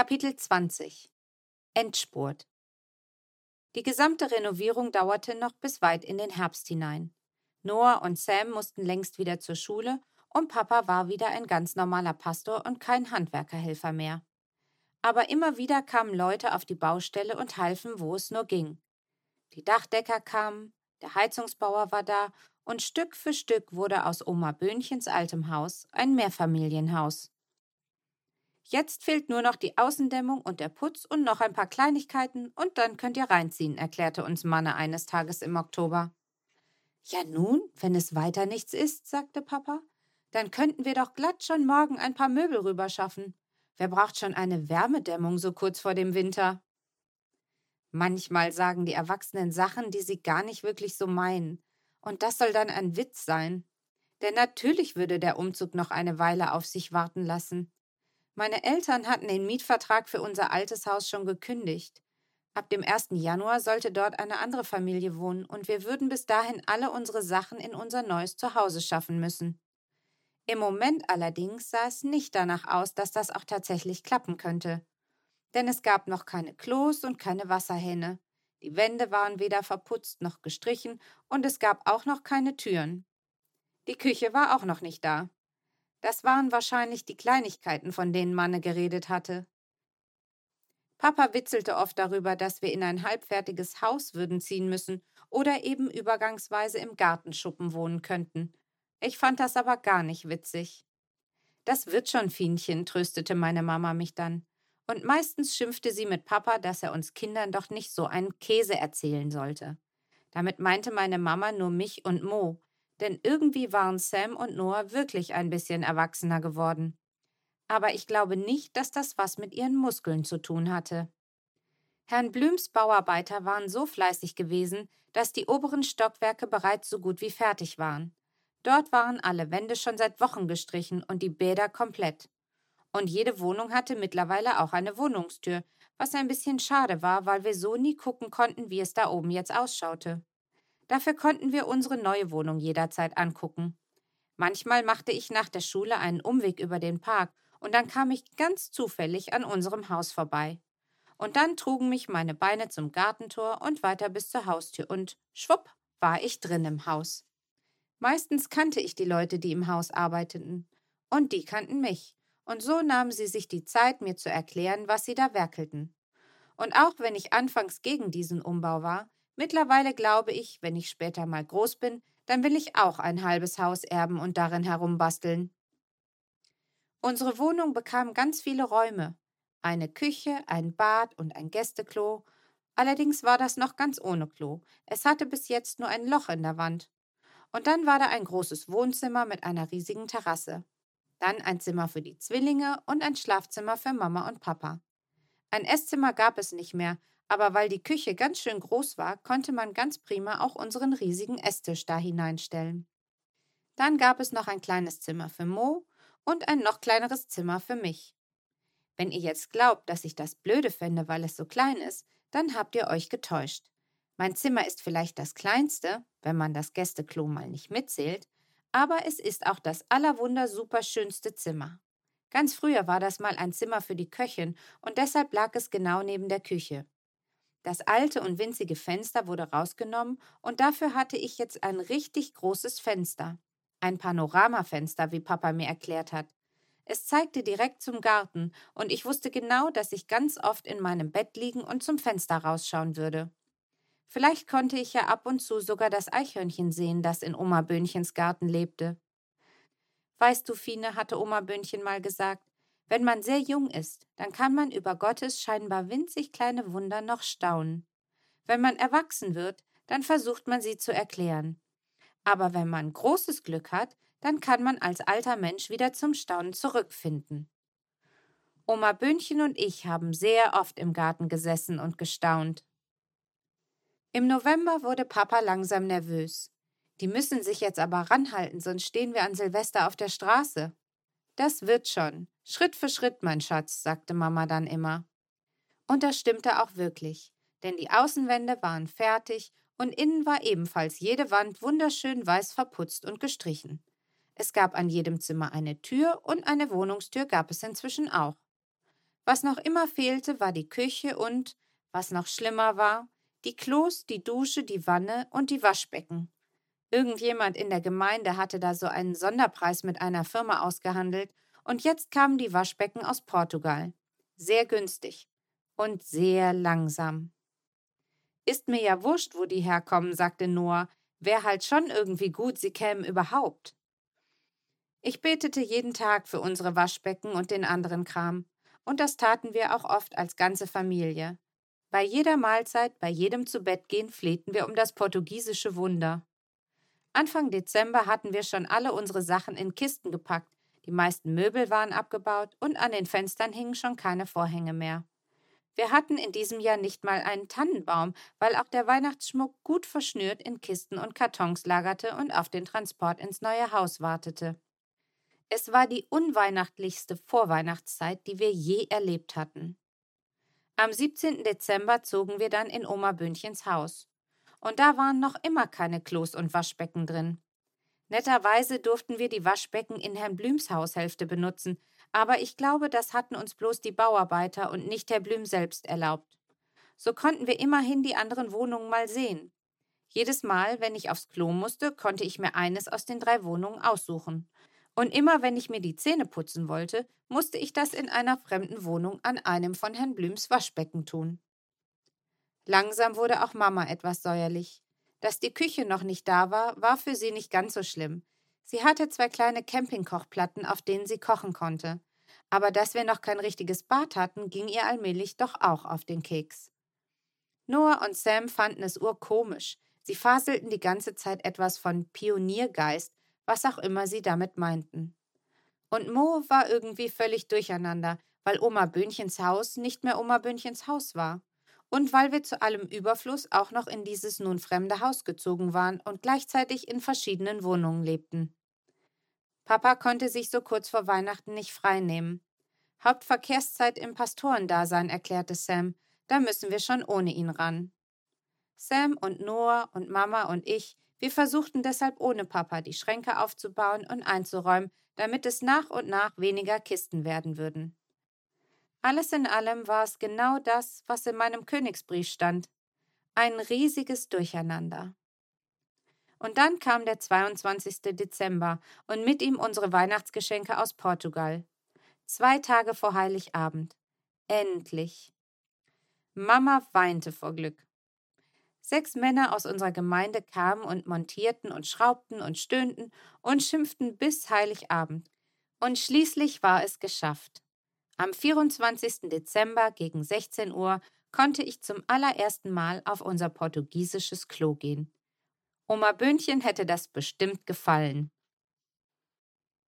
Kapitel 20 Endspurt Die gesamte Renovierung dauerte noch bis weit in den Herbst hinein. Noah und Sam mussten längst wieder zur Schule und Papa war wieder ein ganz normaler Pastor und kein Handwerkerhelfer mehr. Aber immer wieder kamen Leute auf die Baustelle und halfen, wo es nur ging. Die Dachdecker kamen, der Heizungsbauer war da und Stück für Stück wurde aus Oma Böhnchens altem Haus ein Mehrfamilienhaus. Jetzt fehlt nur noch die Außendämmung und der Putz und noch ein paar Kleinigkeiten und dann könnt ihr reinziehen, erklärte uns Manne eines Tages im Oktober. Ja nun, wenn es weiter nichts ist, sagte Papa, dann könnten wir doch glatt schon morgen ein paar Möbel rüberschaffen. Wer braucht schon eine Wärmedämmung so kurz vor dem Winter? Manchmal sagen die Erwachsenen Sachen, die sie gar nicht wirklich so meinen. Und das soll dann ein Witz sein. Denn natürlich würde der Umzug noch eine Weile auf sich warten lassen. Meine Eltern hatten den Mietvertrag für unser altes Haus schon gekündigt. Ab dem 1. Januar sollte dort eine andere Familie wohnen und wir würden bis dahin alle unsere Sachen in unser neues Zuhause schaffen müssen. Im Moment allerdings sah es nicht danach aus, dass das auch tatsächlich klappen könnte. Denn es gab noch keine Klos und keine Wasserhähne. Die Wände waren weder verputzt noch gestrichen und es gab auch noch keine Türen. Die Küche war auch noch nicht da. Das waren wahrscheinlich die Kleinigkeiten, von denen Manne geredet hatte. Papa witzelte oft darüber, dass wir in ein halbfertiges Haus würden ziehen müssen oder eben übergangsweise im Gartenschuppen wohnen könnten. Ich fand das aber gar nicht witzig. Das wird schon, Fienchen, tröstete meine Mama mich dann. Und meistens schimpfte sie mit Papa, dass er uns Kindern doch nicht so einen Käse erzählen sollte. Damit meinte meine Mama nur mich und Mo, denn irgendwie waren Sam und Noah wirklich ein bisschen erwachsener geworden. Aber ich glaube nicht, dass das was mit ihren Muskeln zu tun hatte. Herrn Blüms Bauarbeiter waren so fleißig gewesen, dass die oberen Stockwerke bereits so gut wie fertig waren. Dort waren alle Wände schon seit Wochen gestrichen und die Bäder komplett. Und jede Wohnung hatte mittlerweile auch eine Wohnungstür, was ein bisschen schade war, weil wir so nie gucken konnten, wie es da oben jetzt ausschaute. Dafür konnten wir unsere neue Wohnung jederzeit angucken. Manchmal machte ich nach der Schule einen Umweg über den Park und dann kam ich ganz zufällig an unserem Haus vorbei. Und dann trugen mich meine Beine zum Gartentor und weiter bis zur Haustür und schwupp war ich drin im Haus. Meistens kannte ich die Leute, die im Haus arbeiteten. Und die kannten mich. Und so nahmen sie sich die Zeit, mir zu erklären, was sie da werkelten. Und auch wenn ich anfangs gegen diesen Umbau war, Mittlerweile glaube ich, wenn ich später mal groß bin, dann will ich auch ein halbes Haus erben und darin herumbasteln. Unsere Wohnung bekam ganz viele Räume. Eine Küche, ein Bad und ein Gästeklo. Allerdings war das noch ganz ohne Klo. Es hatte bis jetzt nur ein Loch in der Wand. Und dann war da ein großes Wohnzimmer mit einer riesigen Terrasse. Dann ein Zimmer für die Zwillinge und ein Schlafzimmer für Mama und Papa. Ein Esszimmer gab es nicht mehr, aber weil die Küche ganz schön groß war, konnte man ganz prima auch unseren riesigen Esstisch da hineinstellen. Dann gab es noch ein kleines Zimmer für Mo und ein noch kleineres Zimmer für mich. Wenn ihr jetzt glaubt, dass ich das blöde fände, weil es so klein ist, dann habt ihr euch getäuscht. Mein Zimmer ist vielleicht das kleinste, wenn man das Gästeklo mal nicht mitzählt, aber es ist auch das allerwundersuperschönste Zimmer. Ganz früher war das mal ein Zimmer für die Köchin und deshalb lag es genau neben der Küche. Das alte und winzige Fenster wurde rausgenommen und dafür hatte ich jetzt ein richtig großes Fenster. Ein Panoramafenster, wie Papa mir erklärt hat. Es zeigte direkt zum Garten und ich wusste genau, dass ich ganz oft in meinem Bett liegen und zum Fenster rausschauen würde. Vielleicht konnte ich ja ab und zu sogar das Eichhörnchen sehen, das in Oma Böhnchens Garten lebte. Weißt du, Fine, hatte Oma Böhnchen mal gesagt, wenn man sehr jung ist, dann kann man über Gottes scheinbar winzig kleine Wunder noch staunen. Wenn man erwachsen wird, dann versucht man sie zu erklären. Aber wenn man großes Glück hat, dann kann man als alter Mensch wieder zum Staunen zurückfinden. Oma Böhnchen und ich haben sehr oft im Garten gesessen und gestaunt. Im November wurde Papa langsam nervös. Die müssen sich jetzt aber ranhalten, sonst stehen wir an Silvester auf der Straße. Das wird schon. Schritt für Schritt, mein Schatz, sagte Mama dann immer. Und das stimmte auch wirklich, denn die Außenwände waren fertig und innen war ebenfalls jede Wand wunderschön weiß verputzt und gestrichen. Es gab an jedem Zimmer eine Tür und eine Wohnungstür gab es inzwischen auch. Was noch immer fehlte, war die Küche und, was noch schlimmer war, die Klos, die Dusche, die Wanne und die Waschbecken. Irgendjemand in der Gemeinde hatte da so einen Sonderpreis mit einer Firma ausgehandelt und jetzt kamen die Waschbecken aus Portugal. Sehr günstig und sehr langsam. Ist mir ja wurscht, wo die herkommen, sagte Noah. Wär halt schon irgendwie gut, sie kämen überhaupt. Ich betete jeden Tag für unsere Waschbecken und den anderen Kram. Und das taten wir auch oft als ganze Familie. Bei jeder Mahlzeit, bei jedem Zubettgehen flehten wir um das portugiesische Wunder. Anfang Dezember hatten wir schon alle unsere Sachen in Kisten gepackt, die meisten Möbel waren abgebaut und an den Fenstern hingen schon keine Vorhänge mehr. Wir hatten in diesem Jahr nicht mal einen Tannenbaum, weil auch der Weihnachtsschmuck gut verschnürt in Kisten und Kartons lagerte und auf den Transport ins neue Haus wartete. Es war die unweihnachtlichste Vorweihnachtszeit, die wir je erlebt hatten. Am 17. Dezember zogen wir dann in Oma Böhnchens Haus. Und da waren noch immer keine Klos und Waschbecken drin. Netterweise durften wir die Waschbecken in Herrn Blüms Haushälfte benutzen, aber ich glaube, das hatten uns bloß die Bauarbeiter und nicht Herr Blüm selbst erlaubt. So konnten wir immerhin die anderen Wohnungen mal sehen. Jedes Mal, wenn ich aufs Klo musste, konnte ich mir eines aus den drei Wohnungen aussuchen. Und immer, wenn ich mir die Zähne putzen wollte, musste ich das in einer fremden Wohnung an einem von Herrn Blüms Waschbecken tun. Langsam wurde auch Mama etwas säuerlich. Dass die Küche noch nicht da war, war für sie nicht ganz so schlimm. Sie hatte zwei kleine Campingkochplatten, auf denen sie kochen konnte. Aber dass wir noch kein richtiges Bad hatten, ging ihr allmählich doch auch auf den Keks. Noah und Sam fanden es urkomisch. Sie faselten die ganze Zeit etwas von Pioniergeist, was auch immer sie damit meinten. Und Mo war irgendwie völlig durcheinander, weil Oma Böhnchens Haus nicht mehr Oma Böhnchens Haus war. Und weil wir zu allem Überfluss auch noch in dieses nun fremde Haus gezogen waren und gleichzeitig in verschiedenen Wohnungen lebten. Papa konnte sich so kurz vor Weihnachten nicht freinehmen. Hauptverkehrszeit im Pastorendasein, erklärte Sam. Da müssen wir schon ohne ihn ran. Sam und Noah und Mama und ich, wir versuchten deshalb ohne Papa die Schränke aufzubauen und einzuräumen, damit es nach und nach weniger Kisten werden würden. Alles in allem war es genau das, was in meinem Königsbrief stand. Ein riesiges Durcheinander. Und dann kam der 22. Dezember und mit ihm unsere Weihnachtsgeschenke aus Portugal. Zwei Tage vor Heiligabend. Endlich. Mama weinte vor Glück. Sechs Männer aus unserer Gemeinde kamen und montierten und schraubten und stöhnten und schimpften bis Heiligabend. Und schließlich war es geschafft. Am 24. Dezember gegen 16 Uhr konnte ich zum allerersten Mal auf unser portugiesisches Klo gehen. Oma Böhnchen hätte das bestimmt gefallen.